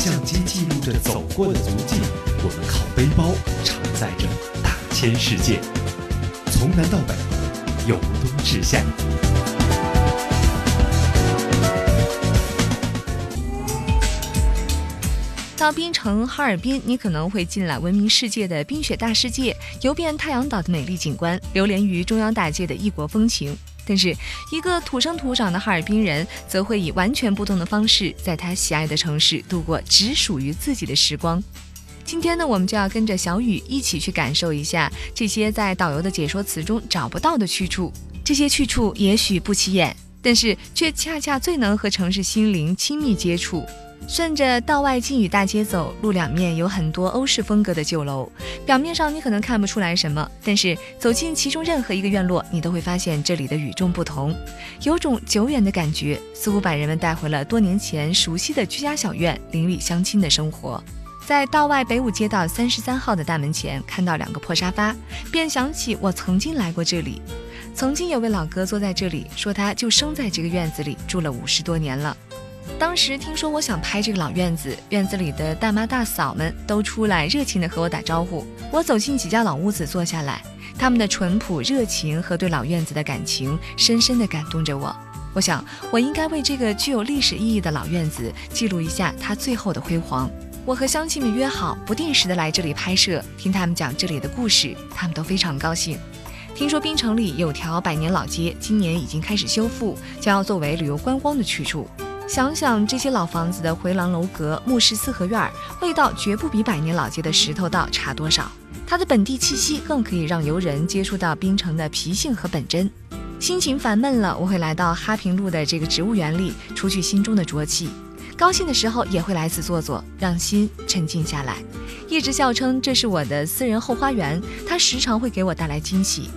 相机记录着走过的足迹，我们靠背包承载着大千世界。从南到北，由东至夏。到冰城哈尔滨，你可能会进来闻名世界的冰雪大世界，游遍太阳岛的美丽景观，流连于中央大街的异国风情。但是，一个土生土长的哈尔滨人，则会以完全不同的方式，在他喜爱的城市度过只属于自己的时光。今天呢，我们就要跟着小雨一起去感受一下这些在导游的解说词中找不到的去处。这些去处也许不起眼，但是却恰恰最能和城市心灵亲密接触。顺着道外禁语大街走，路两面有很多欧式风格的旧楼。表面上你可能看不出来什么，但是走进其中任何一个院落，你都会发现这里的与众不同，有种久远的感觉，似乎把人们带回了多年前熟悉的居家小院、邻里乡亲的生活。在道外北五街道三十三号的大门前，看到两个破沙发，便想起我曾经来过这里。曾经有位老哥坐在这里，说他就生在这个院子里，住了五十多年了。当时听说我想拍这个老院子，院子里的大妈大嫂们都出来热情地和我打招呼。我走进几家老屋子坐下来，他们的淳朴热情和对老院子的感情深深地感动着我。我想，我应该为这个具有历史意义的老院子记录一下它最后的辉煌。我和乡亲们约好，不定时的来这里拍摄，听他们讲这里的故事，他们都非常高兴。听说冰城里有条百年老街，今年已经开始修复，将要作为旅游观光的去处。想想这些老房子的回廊楼阁、木式四合院，味道绝不比百年老街的石头道差多少。它的本地气息更可以让游人接触到冰城的脾性和本真。心情烦闷了，我会来到哈平路的这个植物园里，除去心中的浊气；高兴的时候也会来此坐坐，让心沉静下来。一直笑称这是我的私人后花园，它时常会给我带来惊喜。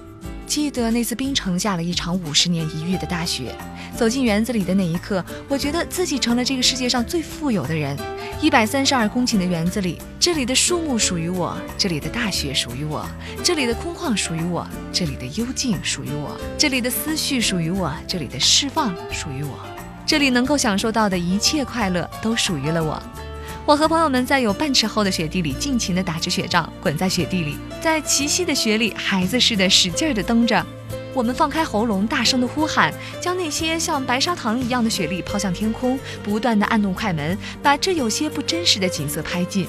记得那次冰城下了一场五十年一遇的大雪，走进园子里的那一刻，我觉得自己成了这个世界上最富有的人。一百三十二公顷的园子里，这里的树木属于我，这里的大雪属于我，这里的空旷属于我，这里的幽静属于我，这里的思绪属于我，这里的释放属于我，这里能够享受到的一切快乐都属于了我。我和朋友们在有半尺厚的雪地里尽情地打着雪仗，滚在雪地里，在齐膝的雪里，孩子似的使劲地蹬着。我们放开喉咙，大声地呼喊，将那些像白砂糖一样的雪粒抛向天空，不断地按动快门，把这有些不真实的景色拍进。